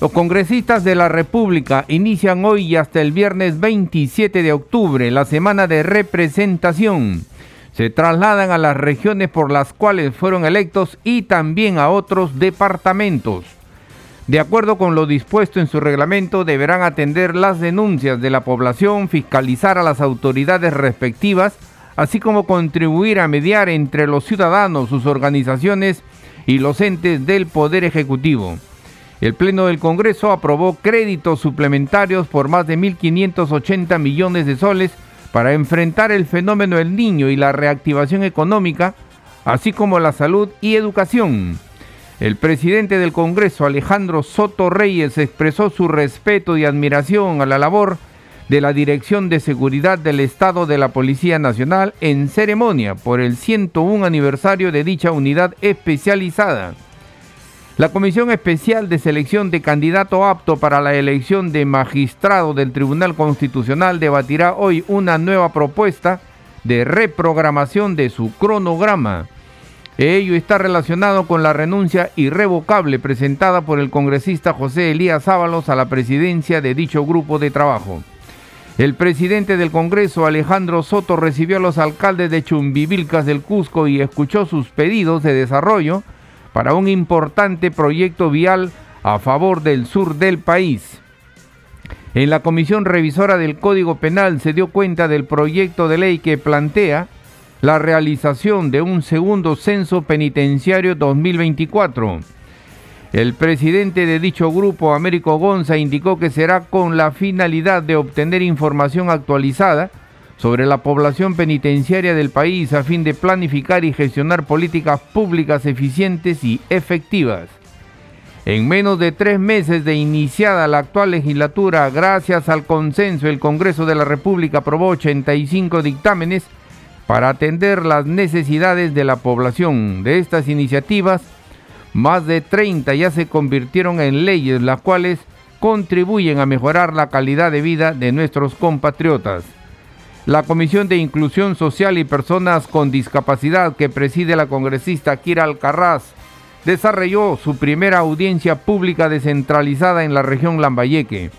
Los congresistas de la República inician hoy y hasta el viernes 27 de octubre la semana de representación. Se trasladan a las regiones por las cuales fueron electos y también a otros departamentos. De acuerdo con lo dispuesto en su reglamento, deberán atender las denuncias de la población, fiscalizar a las autoridades respectivas, así como contribuir a mediar entre los ciudadanos, sus organizaciones y los entes del Poder Ejecutivo. El Pleno del Congreso aprobó créditos suplementarios por más de 1.580 millones de soles para enfrentar el fenómeno del niño y la reactivación económica, así como la salud y educación. El presidente del Congreso, Alejandro Soto Reyes, expresó su respeto y admiración a la labor de la Dirección de Seguridad del Estado de la Policía Nacional en ceremonia por el 101 aniversario de dicha unidad especializada. La Comisión Especial de Selección de Candidato Apto para la elección de magistrado del Tribunal Constitucional debatirá hoy una nueva propuesta de reprogramación de su cronograma. Ello está relacionado con la renuncia irrevocable presentada por el congresista José Elías Ábalos a la presidencia de dicho grupo de trabajo. El presidente del Congreso, Alejandro Soto, recibió a los alcaldes de Chumbivilcas del Cusco y escuchó sus pedidos de desarrollo para un importante proyecto vial a favor del sur del país. En la Comisión Revisora del Código Penal se dio cuenta del proyecto de ley que plantea la realización de un segundo censo penitenciario 2024. El presidente de dicho grupo, Américo Gonza, indicó que será con la finalidad de obtener información actualizada sobre la población penitenciaria del país a fin de planificar y gestionar políticas públicas eficientes y efectivas. En menos de tres meses de iniciada la actual legislatura, gracias al consenso, el Congreso de la República aprobó 85 dictámenes para atender las necesidades de la población. De estas iniciativas, más de 30 ya se convirtieron en leyes, las cuales contribuyen a mejorar la calidad de vida de nuestros compatriotas. La Comisión de Inclusión Social y Personas con Discapacidad que preside la congresista Kira Alcarraz desarrolló su primera audiencia pública descentralizada en la región Lambayeque.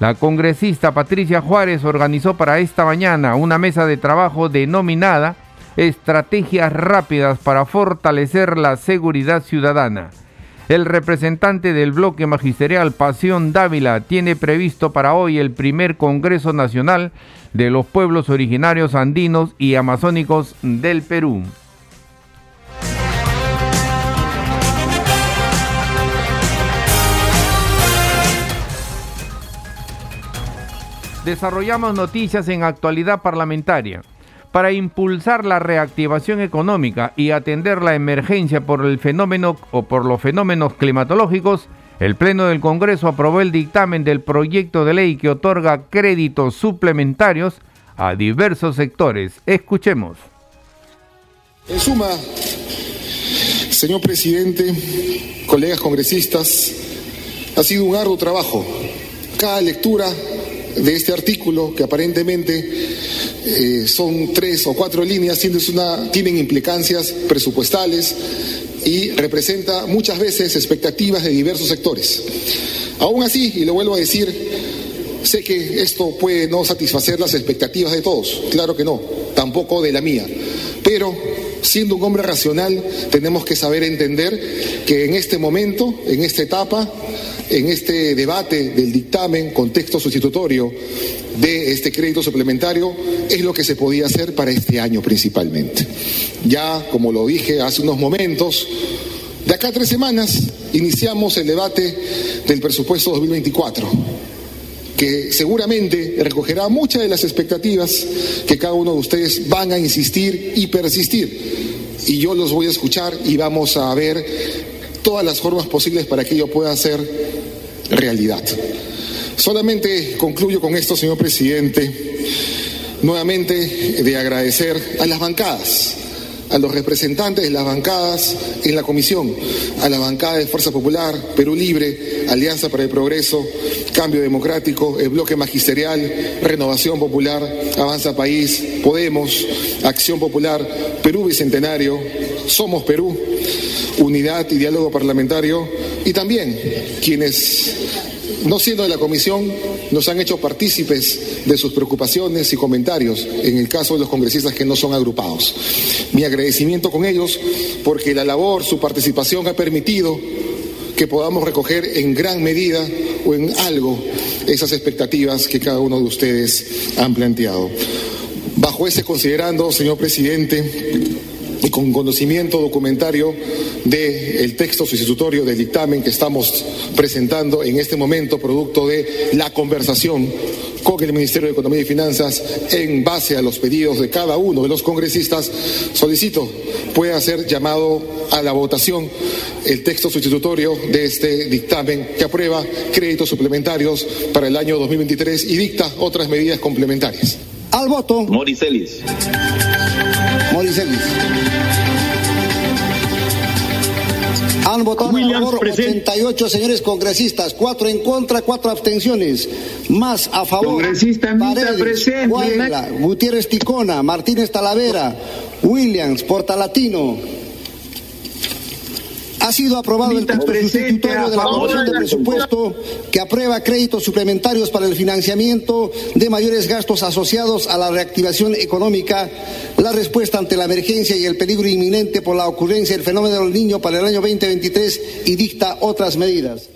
La congresista Patricia Juárez organizó para esta mañana una mesa de trabajo denominada Estrategias rápidas para fortalecer la seguridad ciudadana. El representante del bloque magisterial Pasión Dávila tiene previsto para hoy el primer Congreso Nacional de los pueblos originarios andinos y amazónicos del Perú. Desarrollamos noticias en actualidad parlamentaria. Para impulsar la reactivación económica y atender la emergencia por el fenómeno o por los fenómenos climatológicos, el Pleno del Congreso aprobó el dictamen del proyecto de ley que otorga créditos suplementarios a diversos sectores. Escuchemos. En suma, señor presidente, colegas congresistas, ha sido un arduo trabajo. Cada lectura de este artículo, que aparentemente eh, son tres o cuatro líneas, tienen implicancias presupuestales, y representa muchas veces expectativas de diversos sectores. Aún así, y lo vuelvo a decir, sé que esto puede no satisfacer las expectativas de todos, claro que no, tampoco de la mía, pero siendo un hombre racional tenemos que saber entender que en este momento, en esta etapa, en este debate del dictamen con texto sustitutorio de este crédito suplementario es lo que se podía hacer para este año principalmente. Ya, como lo dije hace unos momentos, de acá a tres semanas iniciamos el debate del presupuesto 2024 que seguramente recogerá muchas de las expectativas que cada uno de ustedes van a insistir y persistir. Y yo los voy a escuchar y vamos a ver todas las formas posibles para que ello pueda ser realidad. Solamente concluyo con esto, señor presidente, nuevamente de agradecer a las bancadas a los representantes de las bancadas en la comisión, a la bancada de Fuerza Popular, Perú Libre, Alianza para el Progreso, Cambio Democrático, el Bloque Magisterial, Renovación Popular, Avanza País, Podemos, Acción Popular, Perú Bicentenario, Somos Perú, Unidad y Diálogo Parlamentario y también quienes no siendo de la comisión, nos han hecho partícipes de sus preocupaciones y comentarios en el caso de los congresistas que no son agrupados. Mi agradecimiento con ellos porque la labor, su participación ha permitido que podamos recoger en gran medida o en algo esas expectativas que cada uno de ustedes han planteado. Bajo ese considerando, señor presidente, y con conocimiento documentario del texto sustitutorio del dictamen que estamos presentando en este momento, producto de la conversación con el Ministerio de Economía y Finanzas en base a los pedidos de cada uno de los congresistas, solicito pueda ser llamado a la votación el texto sustitutorio de este dictamen que aprueba créditos suplementarios para el año 2023 y dicta otras medidas complementarias. Al voto. Moricelis. Moricelis. Han votado Williams, a favor presente. 88 señores congresistas, 4 en contra, 4 abstenciones. Más a favor. Congresista Paredes. Guayla, Gutiérrez Ticona, Martínez Talavera, Williams, Portalatino. Ha sido aprobado el texto sustitutorio de la Comisión de Presupuesto que aprueba créditos suplementarios para el financiamiento de mayores gastos asociados a la reactivación económica, la respuesta ante la emergencia y el peligro inminente por la ocurrencia del fenómeno del niño para el año 2023 y dicta otras medidas.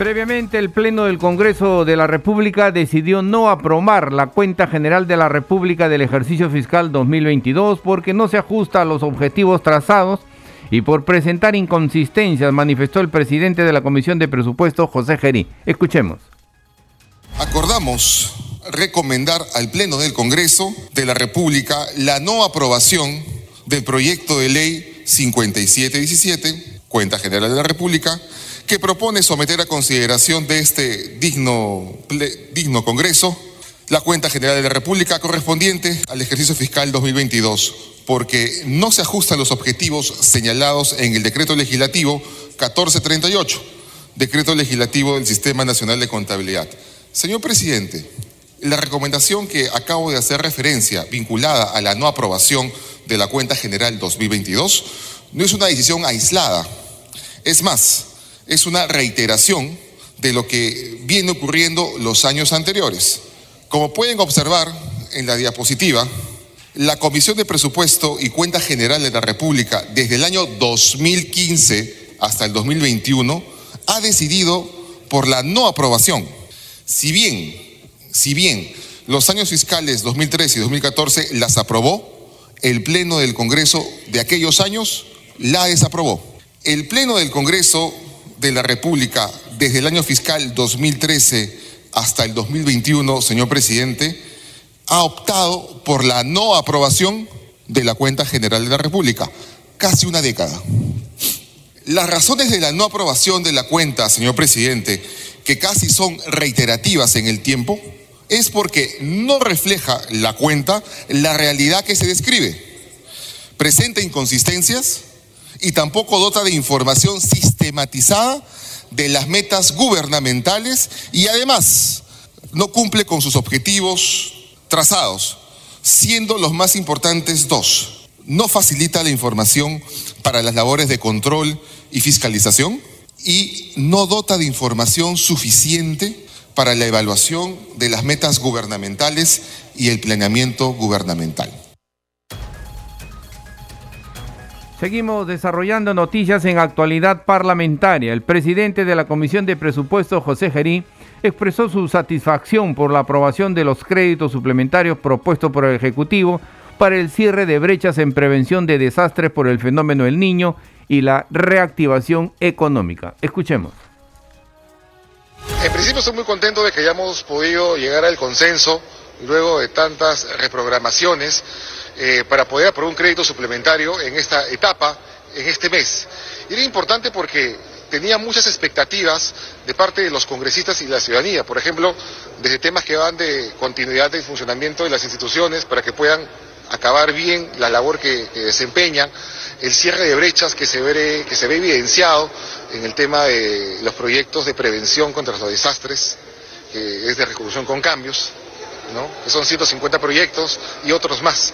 Previamente, el Pleno del Congreso de la República decidió no aprobar la cuenta general de la República del ejercicio fiscal 2022 porque no se ajusta a los objetivos trazados y por presentar inconsistencias, manifestó el presidente de la Comisión de Presupuestos, José Gerí. Escuchemos. Acordamos recomendar al Pleno del Congreso de la República la no aprobación del proyecto de ley 5717, Cuenta General de la República, que propone someter a consideración de este digno, digno Congreso la cuenta general de la República correspondiente al ejercicio fiscal 2022, porque no se ajustan los objetivos señalados en el decreto legislativo 1438, decreto legislativo del Sistema Nacional de Contabilidad. Señor presidente, la recomendación que acabo de hacer referencia, vinculada a la no aprobación de la cuenta general 2022, no es una decisión aislada. Es más, es una reiteración de lo que viene ocurriendo los años anteriores. Como pueden observar en la diapositiva, la Comisión de Presupuesto y Cuenta General de la República desde el año 2015 hasta el 2021 ha decidido por la no aprobación. Si bien, si bien los años fiscales 2013 y 2014 las aprobó, el Pleno del Congreso de aquellos años la desaprobó. El Pleno del Congreso de la República desde el año fiscal 2013 hasta el 2021, señor presidente, ha optado por la no aprobación de la cuenta general de la República, casi una década. Las razones de la no aprobación de la cuenta, señor presidente, que casi son reiterativas en el tiempo, es porque no refleja la cuenta la realidad que se describe. Presenta inconsistencias y tampoco dota de información sistematizada de las metas gubernamentales y además no cumple con sus objetivos trazados, siendo los más importantes dos. No facilita la información para las labores de control y fiscalización y no dota de información suficiente para la evaluación de las metas gubernamentales y el planeamiento gubernamental. Seguimos desarrollando noticias en actualidad parlamentaria. El presidente de la Comisión de Presupuestos, José Gerí, expresó su satisfacción por la aprobación de los créditos suplementarios propuestos por el Ejecutivo para el cierre de brechas en prevención de desastres por el fenómeno del niño y la reactivación económica. Escuchemos. En principio estoy muy contento de que hayamos podido llegar al consenso luego de tantas reprogramaciones eh, para poder aprobar un crédito suplementario en esta etapa, en este mes. Era importante porque tenía muchas expectativas de parte de los congresistas y la ciudadanía, por ejemplo, desde temas que van de continuidad del funcionamiento de las instituciones para que puedan acabar bien la labor que, desempeñan, el cierre de brechas que se, ve, que se ve evidenciado en el tema de los proyectos de prevención contra los desastres, que es de reconstrucción con cambios, ¿no? que son 150 proyectos y otros más.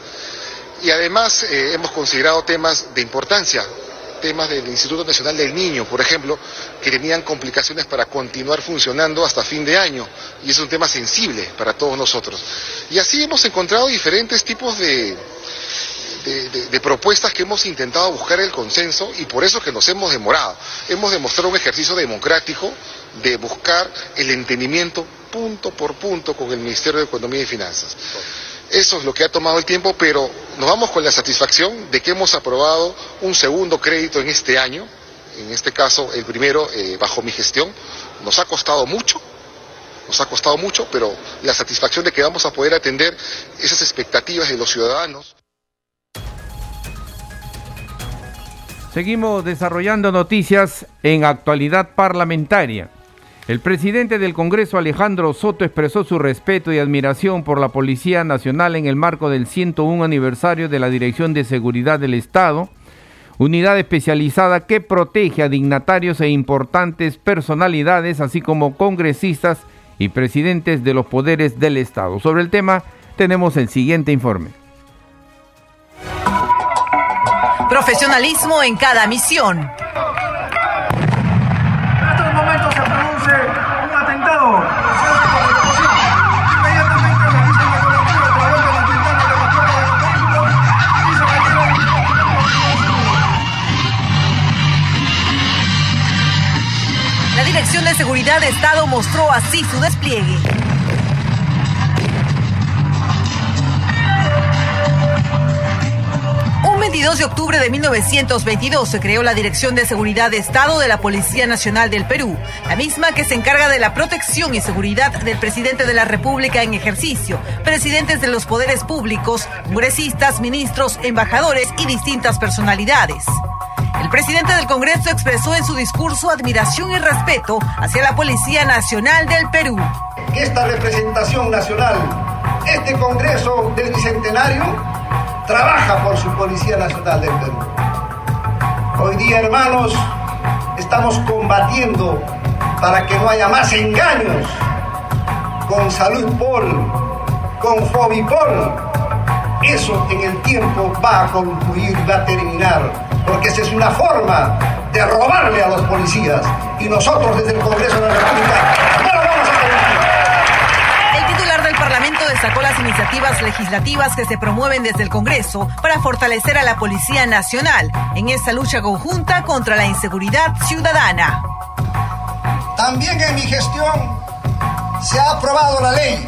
Y además eh, hemos considerado temas de importancia, temas del Instituto Nacional del Niño, por ejemplo, que tenían complicaciones para continuar funcionando hasta fin de año, y es un tema sensible para todos nosotros. Y así hemos encontrado diferentes tipos de, propuestas que hemos intentado buscar el consenso y por eso que nos hemos demorado. Hemos demostrado un ejercicio democrático de buscar el entendimiento punto por punto con el Ministerio de Economía y Finanzas. Eso es lo que ha tomado el tiempo, pero nos vamos con la satisfacción de que hemos aprobado un segundo crédito en este año, en este caso el primero eh, bajo mi gestión. Nos ha costado mucho, nos ha costado mucho, pero la satisfacción de que vamos a poder atender esas expectativas de los ciudadanos. Seguimos desarrollando noticias en actualidad parlamentaria. El presidente del Congreso, Alejandro Soto, expresó su respeto y admiración por la Policía Nacional en el marco del 101 aniversario de la Dirección de Seguridad del Estado, unidad especializada que protege a dignatarios e importantes personalidades, así como congresistas y presidentes de los poderes del Estado. Sobre el tema tenemos el siguiente informe. Profesionalismo en cada misión. Seguridad de Estado mostró así su despliegue. Un 22 de octubre de 1922 se creó la Dirección de Seguridad de Estado de la Policía Nacional del Perú, la misma que se encarga de la protección y seguridad del presidente de la República en ejercicio, presidentes de los poderes públicos, congresistas, ministros, embajadores y distintas personalidades. El presidente del Congreso expresó en su discurso admiración y respeto hacia la Policía Nacional del Perú. Esta representación nacional, este Congreso del Bicentenario, trabaja por su Policía Nacional del Perú. Hoy día, hermanos, estamos combatiendo para que no haya más engaños con Salud Pol, con Fobipol. Eso en el tiempo va a concluir, va a terminar porque esa es una forma de robarle a los policías y nosotros desde el Congreso de la República no lo vamos a permitir. El titular del Parlamento destacó las iniciativas legislativas que se promueven desde el Congreso para fortalecer a la Policía Nacional en esta lucha conjunta contra la inseguridad ciudadana. También en mi gestión se ha aprobado la ley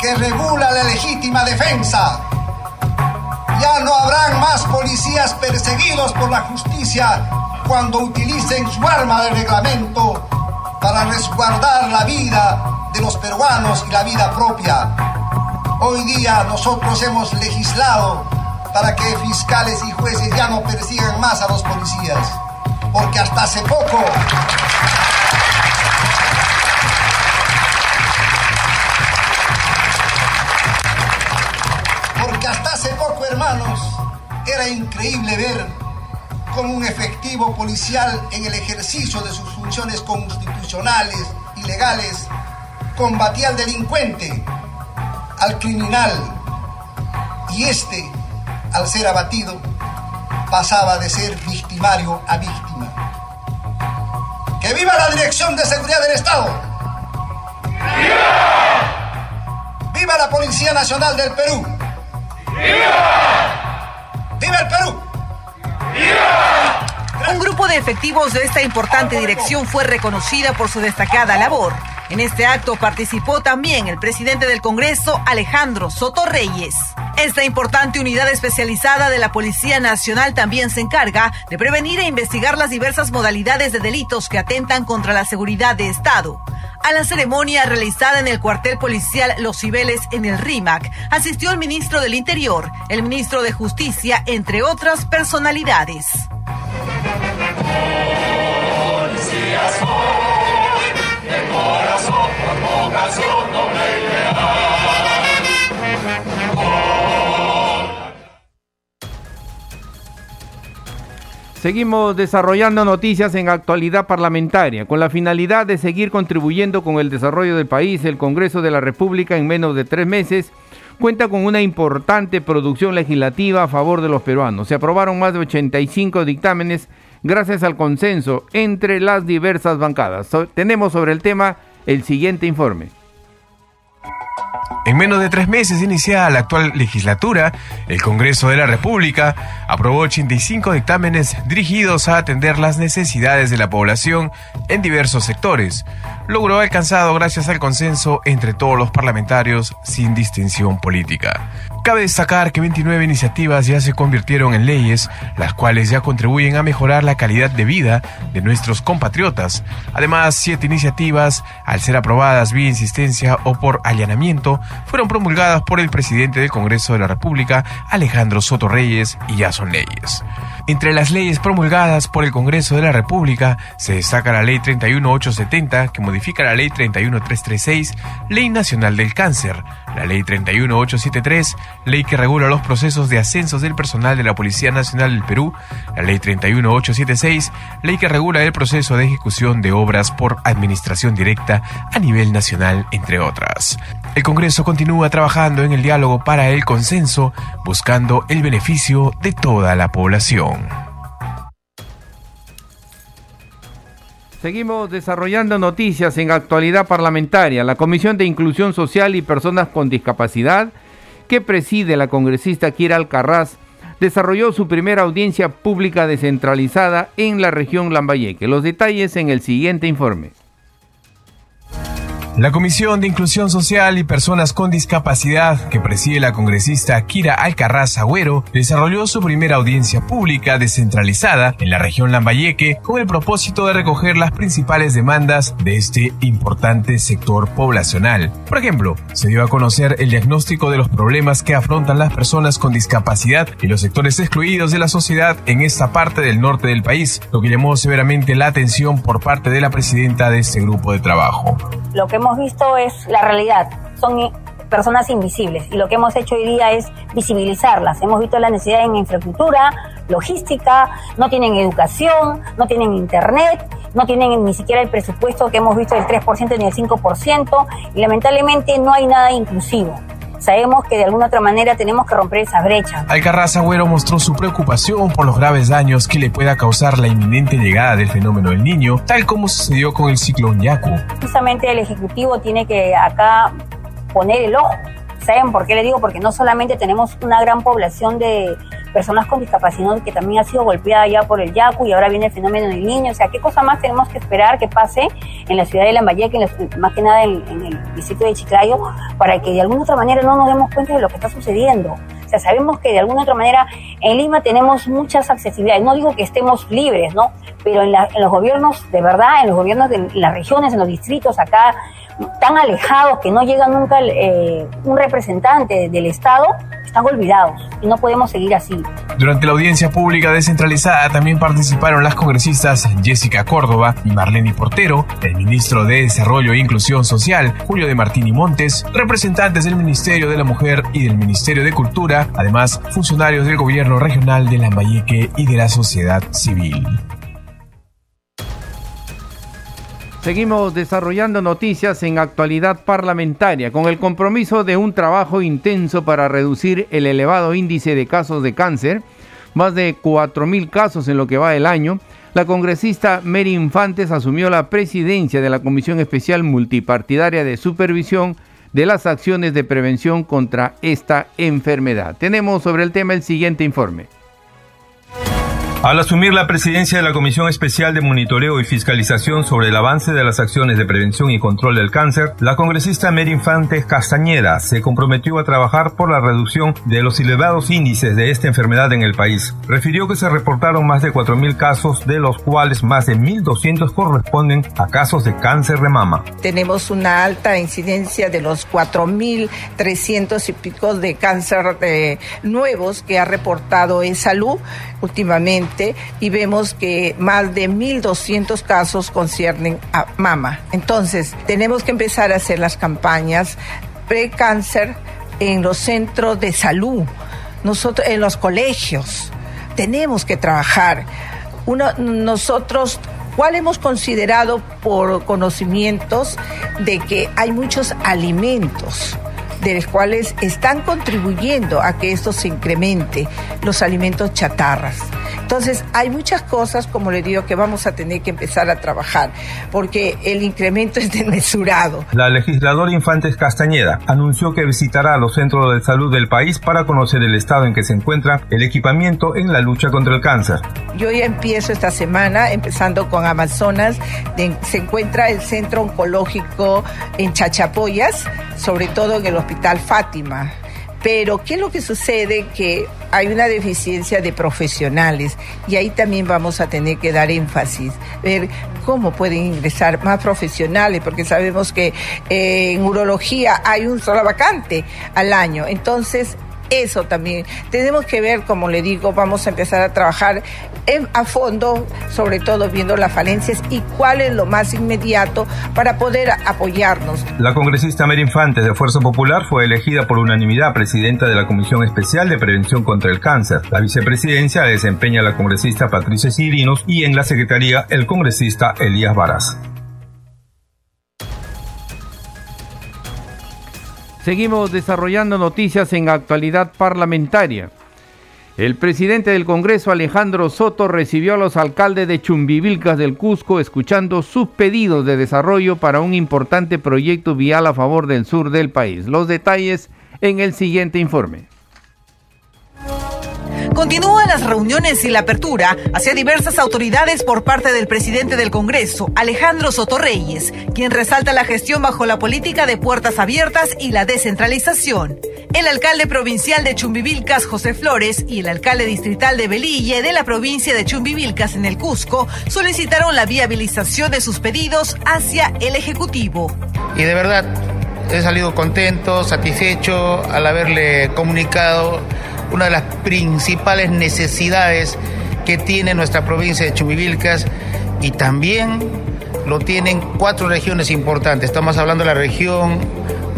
que regula la legítima defensa ya no habrán más policías perseguidos por la justicia cuando utilicen su arma de reglamento para resguardar la vida de los peruanos y la vida propia. Hoy día nosotros hemos legislado para que fiscales y jueces ya no persigan más a los policías, porque hasta hace poco hermanos, era increíble ver cómo un efectivo policial en el ejercicio de sus funciones constitucionales y legales combatía al delincuente, al criminal, y este, al ser abatido, pasaba de ser victimario a víctima. ¡Que viva la Dirección de Seguridad del Estado! ¡Viva! ¡Viva la Policía Nacional del Perú! ¡Viva! ¡Viva el Perú! Un grupo de efectivos de esta importante dirección fue reconocida por su destacada labor. En este acto participó también el presidente del Congreso, Alejandro Soto Reyes. Esta importante unidad especializada de la Policía Nacional también se encarga de prevenir e investigar las diversas modalidades de delitos que atentan contra la seguridad de Estado. A la ceremonia realizada en el cuartel policial Los Cibeles en el RIMAC asistió el ministro del Interior, el ministro de Justicia, entre otras personalidades. Seguimos desarrollando noticias en actualidad parlamentaria. Con la finalidad de seguir contribuyendo con el desarrollo del país, el Congreso de la República en menos de tres meses cuenta con una importante producción legislativa a favor de los peruanos. Se aprobaron más de 85 dictámenes gracias al consenso entre las diversas bancadas. tenemos sobre el tema el siguiente informe. En menos de tres meses iniciada la actual legislatura, el Congreso de la República aprobó 85 dictámenes dirigidos a atender las necesidades de la población en diversos sectores. Logró alcanzado gracias al consenso entre todos los parlamentarios sin distinción política. Cabe destacar que 29 iniciativas ya se convirtieron en leyes, las cuales ya contribuyen a mejorar la calidad de vida de nuestros compatriotas. Además, siete iniciativas, al ser aprobadas vía insistencia o por allanamiento, fueron promulgadas por el presidente del Congreso de la República, Alejandro Soto Reyes, y ya son leyes. Entre las leyes promulgadas por el Congreso de la República se destaca la Ley 31870, que modifica la Ley 31336, Ley Nacional del Cáncer, la Ley 31873, ley que regula los procesos de ascensos del personal de la Policía Nacional del Perú, la Ley 31876, ley que regula el proceso de ejecución de obras por administración directa a nivel nacional, entre otras. El Congreso continúa trabajando en el diálogo para el consenso, buscando el beneficio de toda la población. Seguimos desarrollando noticias en actualidad parlamentaria. La Comisión de Inclusión Social y Personas con Discapacidad, que preside la congresista Kira Alcarraz, desarrolló su primera audiencia pública descentralizada en la región Lambayeque. Los detalles en el siguiente informe. La Comisión de Inclusión Social y Personas con Discapacidad, que preside la congresista Kira Alcarraz Agüero, desarrolló su primera audiencia pública descentralizada en la región Lambayeque con el propósito de recoger las principales demandas de este importante sector poblacional. Por ejemplo, se dio a conocer el diagnóstico de los problemas que afrontan las personas con discapacidad y los sectores excluidos de la sociedad en esta parte del norte del país, lo que llamó severamente la atención por parte de la presidenta de este grupo de trabajo. Lo que hemos visto es la realidad. Son personas invisibles y lo que hemos hecho hoy día es visibilizarlas. Hemos visto la necesidad en infraestructura, logística, no tienen educación, no tienen internet, no tienen ni siquiera el presupuesto que hemos visto del 3% ni el 5% y lamentablemente no hay nada inclusivo sabemos que de alguna otra manera tenemos que romper esa brecha. Alcarraz Agüero mostró su preocupación por los graves daños que le pueda causar la inminente llegada del fenómeno del niño, tal como sucedió con el ciclón Yaku. Justamente el Ejecutivo tiene que acá poner el ojo. ¿Saben por qué le digo? Porque no solamente tenemos una gran población de personas con discapacidad que también ha sido golpeada ya por el Yaku y ahora viene el fenómeno del niño. O sea, ¿qué cosa más tenemos que esperar que pase en la ciudad de Lambayeque, más que nada en, en, el distrito de Chiclayo, para que de alguna otra manera no nos demos cuenta de lo que está sucediendo? O sea, sabemos que de alguna otra manera en Lima tenemos muchas accesibilidades. No digo que estemos libres, ¿no? Pero en, en los gobiernos, de verdad, en los gobiernos de las regiones, en los distritos, acá, tan alejados que no llega nunca eh, un representante del Estado, están olvidados y no podemos seguir así. Durante la audiencia pública descentralizada también participaron las congresistas Jessica Córdoba y Marlene Portero, el ministro de Desarrollo e Inclusión Social, Julio de Martini Montes, representantes del Ministerio de la Mujer y del Ministerio de Cultura, además funcionarios del gobierno regional de Lambayeque y de la sociedad civil. Seguimos desarrollando noticias en actualidad parlamentaria con el compromiso de un trabajo intenso para reducir el elevado índice de casos de cáncer, más de 4.000 casos en lo que va del año. La congresista Mary Infantes asumió la presidencia de la Comisión Especial Multipartidaria de Supervisión de las Acciones de Prevención contra esta enfermedad. Tenemos sobre el tema el siguiente informe. Al asumir la presidencia de la Comisión Especial de Monitoreo y Fiscalización sobre el avance de las acciones de prevención y control del cáncer, la congresista Mary Infante Castañeda se comprometió a trabajar por la reducción de los elevados índices de esta enfermedad en el país. Refirió que se reportaron más de 4.000 casos, de los cuales más de 1.200 corresponden a casos de cáncer de mama. Tenemos una alta incidencia de los 4.300 y pico de cáncer de nuevos que ha reportado en salud últimamente y vemos que más de 1.200 casos conciernen a mama. Entonces, tenemos que empezar a hacer las campañas pre-cáncer en los centros de salud, nosotros en los colegios. Tenemos que trabajar uno, nosotros ¿Cuál hemos considerado por conocimientos de que hay muchos alimentos de los cuales están contribuyendo a que esto se incremente, los alimentos chatarras. Entonces, hay muchas cosas, como le digo, que vamos a tener que empezar a trabajar, porque el incremento es desmesurado. La legisladora Infantes Castañeda anunció que visitará los centros de salud del país para conocer el estado en que se encuentra el equipamiento en la lucha contra el cáncer. Yo ya empiezo esta semana, empezando con Amazonas, se encuentra el centro oncológico en Chachapoyas, sobre todo en el Hospital Fátima. Pero, ¿qué es lo que sucede? Que hay una deficiencia de profesionales y ahí también vamos a tener que dar énfasis, ver cómo pueden ingresar más profesionales, porque sabemos que eh, en urología hay un solo vacante al año. Entonces, eso también. Tenemos que ver, como le digo, vamos a empezar a trabajar a fondo, sobre todo viendo las falencias y cuál es lo más inmediato para poder apoyarnos. La congresista Mary Infantes de Fuerza Popular fue elegida por unanimidad presidenta de la Comisión Especial de Prevención contra el Cáncer. La vicepresidencia desempeña la congresista Patricia Sirinos y en la secretaría el congresista Elías Varas. Seguimos desarrollando noticias en actualidad parlamentaria. El presidente del Congreso, Alejandro Soto, recibió a los alcaldes de Chumbivilcas del Cusco escuchando sus pedidos de desarrollo para un importante proyecto vial a favor del sur del país. Los detalles en el siguiente informe. Continúan las reuniones y la apertura hacia diversas autoridades por parte del presidente del Congreso, Alejandro Sotorreyes, quien resalta la gestión bajo la política de puertas abiertas y la descentralización. El alcalde provincial de Chumbivilcas, José Flores, y el alcalde distrital de Belille de la provincia de Chumbivilcas en el Cusco solicitaron la viabilización de sus pedidos hacia el Ejecutivo. Y de verdad, he salido contento, satisfecho al haberle comunicado una de las principales necesidades que tiene nuestra provincia de Chumivilcas y también lo tienen cuatro regiones importantes. Estamos hablando de la región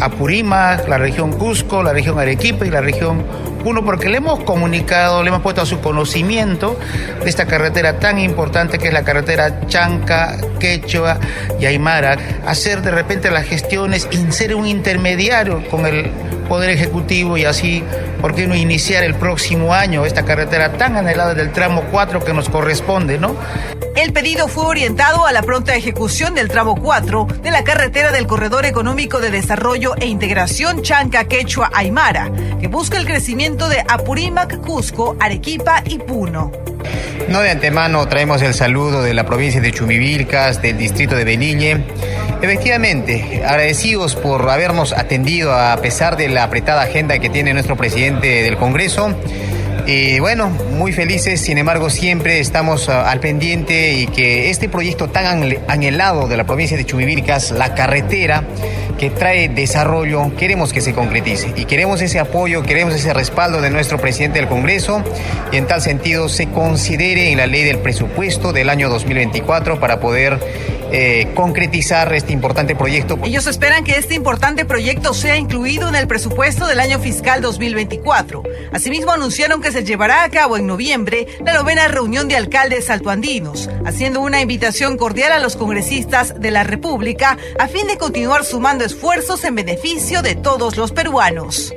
Apurímac, la región Cusco, la región Arequipa y la región uno, porque le hemos comunicado, le hemos puesto a su conocimiento de esta carretera tan importante que es la carretera Chanca, Quechua y Aymara, hacer de repente las gestiones, inserir un intermediario con el Poder Ejecutivo y así, ¿por qué no iniciar el próximo año esta carretera tan anhelada del tramo 4 que nos corresponde, ¿no? El pedido fue orientado a la pronta ejecución del tramo 4 de la carretera del Corredor Económico de Desarrollo e Integración Chanca Quechua Aymara, que busca el crecimiento de Apurímac, Cusco, Arequipa y Puno. No de antemano traemos el saludo de la provincia de Chumivilcas, del distrito de Beniñe. Efectivamente, agradecidos por habernos atendido a pesar de la apretada agenda que tiene nuestro presidente del Congreso. Y bueno, muy felices, sin embargo siempre estamos ah, al pendiente y que este proyecto tan anhelado de la provincia de Chumivilcas, la carretera que trae desarrollo, queremos que se concretice y queremos ese apoyo, queremos ese respaldo de nuestro presidente del Congreso y en tal sentido se considere en la ley del presupuesto del año 2024 para poder eh, concretizar este importante proyecto. Ellos esperan que este importante proyecto sea incluido en el presupuesto del año fiscal 2024. Asimismo, anunciaron que se llevará a cabo en noviembre la novena reunión de alcaldes saltoandinos, haciendo una invitación cordial a los congresistas de la República a fin de continuar sumando esfuerzos en beneficio de todos los peruanos.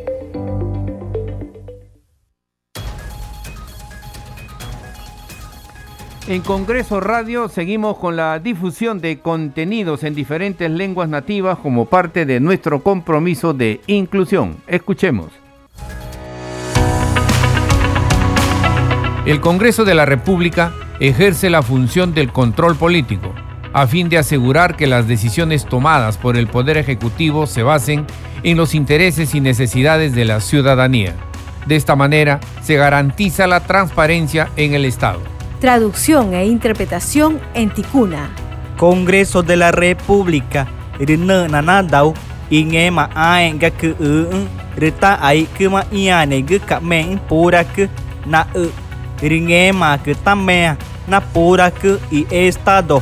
En Congreso Radio seguimos con la difusión de contenidos en diferentes lenguas nativas como parte de nuestro compromiso de inclusión. Escuchemos. El Congreso de la República ejerce la función del control político a fin de asegurar que las decisiones tomadas por el Poder Ejecutivo se basen en los intereses y necesidades de la ciudadanía. De esta manera se garantiza la transparencia en el Estado. Traducción e interpretación en Ticuna. Congreso de la República. Ingema ae ga ke e rita ai ke ma iane ge ka men pura ke na e ringema ke tamea na pura ke i estado.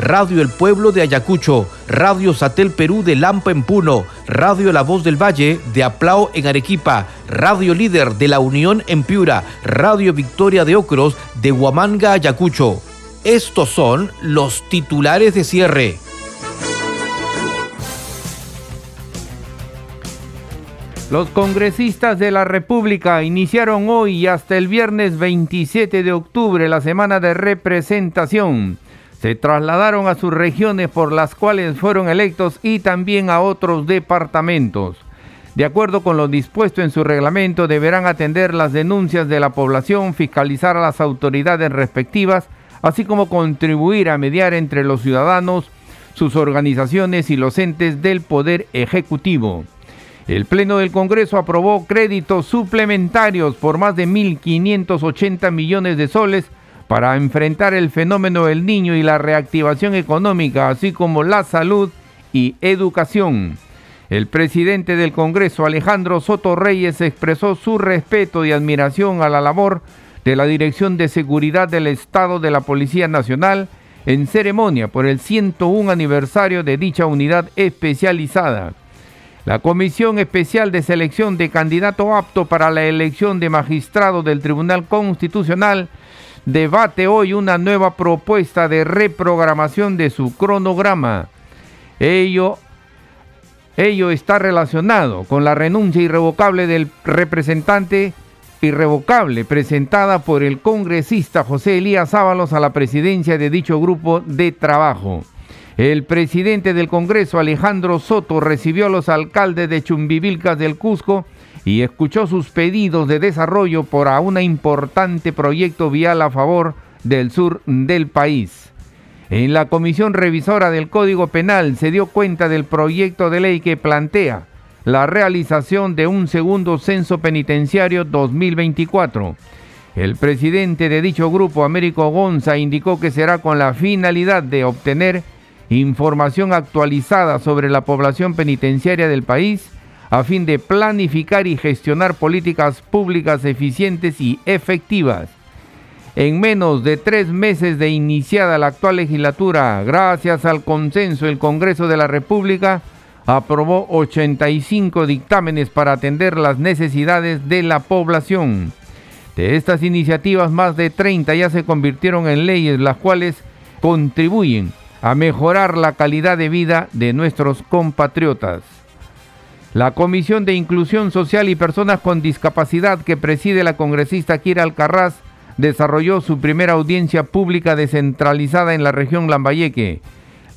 Radio El Pueblo de Ayacucho, Radio Satel Perú de Lampa en Puno, Radio La Voz del Valle de Aplao en Arequipa, Radio Líder de La Unión en Piura, Radio Victoria de Ocros de Huamanga, Ayacucho. Estos son los titulares de cierre. Los congresistas de la República iniciaron hoy hasta el viernes 27 de octubre la semana de representación. Se trasladaron a sus regiones por las cuales fueron electos y también a otros departamentos. De acuerdo con lo dispuesto en su reglamento, deberán atender las denuncias de la población, fiscalizar a las autoridades respectivas, así como contribuir a mediar entre los ciudadanos, sus organizaciones y los entes del Poder Ejecutivo. El Pleno del Congreso aprobó créditos suplementarios por más de 1.580 millones de soles para enfrentar el fenómeno del niño y la reactivación económica, así como la salud y educación. El presidente del Congreso, Alejandro Soto Reyes, expresó su respeto y admiración a la labor de la Dirección de Seguridad del Estado de la Policía Nacional en ceremonia por el 101 aniversario de dicha unidad especializada. La Comisión Especial de Selección de Candidato Apto para la elección de magistrado del Tribunal Constitucional debate hoy una nueva propuesta de reprogramación de su cronograma. Ello, ello está relacionado con la renuncia irrevocable del representante irrevocable presentada por el congresista José Elías Ábalos a la presidencia de dicho grupo de trabajo. El presidente del Congreso, Alejandro Soto, recibió a los alcaldes de Chumbivilcas del Cusco y escuchó sus pedidos de desarrollo para un importante proyecto vial a favor del sur del país. En la comisión revisora del Código Penal se dio cuenta del proyecto de ley que plantea la realización de un segundo censo penitenciario 2024. El presidente de dicho grupo, Américo Gonza, indicó que será con la finalidad de obtener información actualizada sobre la población penitenciaria del país a fin de planificar y gestionar políticas públicas eficientes y efectivas. En menos de tres meses de iniciada la actual legislatura, gracias al consenso, el Congreso de la República aprobó 85 dictámenes para atender las necesidades de la población. De estas iniciativas, más de 30 ya se convirtieron en leyes, las cuales contribuyen a mejorar la calidad de vida de nuestros compatriotas. La Comisión de Inclusión Social y Personas con Discapacidad que preside la congresista Kira Alcarraz desarrolló su primera audiencia pública descentralizada en la región Lambayeque.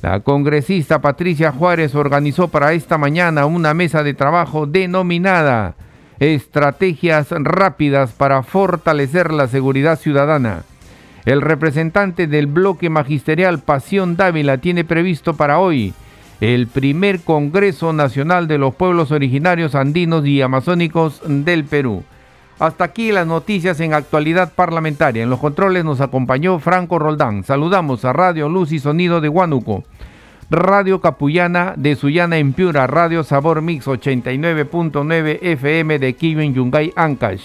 La congresista Patricia Juárez organizó para esta mañana una mesa de trabajo denominada Estrategias rápidas para fortalecer la seguridad ciudadana. El representante del bloque magisterial Pasión Dávila tiene previsto para hoy el primer Congreso Nacional de los Pueblos Originarios Andinos y Amazónicos del Perú. Hasta aquí las noticias en actualidad parlamentaria. En los controles nos acompañó Franco Roldán. Saludamos a Radio Luz y Sonido de Huánuco, Radio Capullana de Sullana en Piura, Radio Sabor Mix 89.9 FM de en Yungay, Ancash.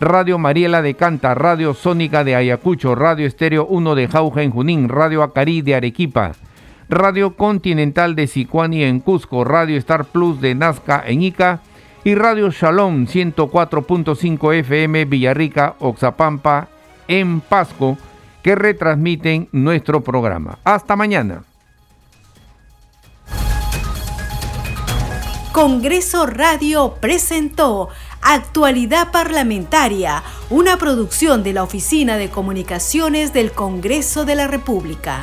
Radio Mariela de Canta, Radio Sónica de Ayacucho, Radio Estéreo 1 de Jauja en Junín, Radio Acarí de Arequipa, Radio Continental de Sicuani en Cusco, Radio Star Plus de Nazca en Ica y Radio Shalom 104.5 FM Villarrica, Oxapampa en Pasco que retransmiten nuestro programa. Hasta mañana. Congreso Radio presentó Actualidad Parlamentaria, una producción de la Oficina de Comunicaciones del Congreso de la República.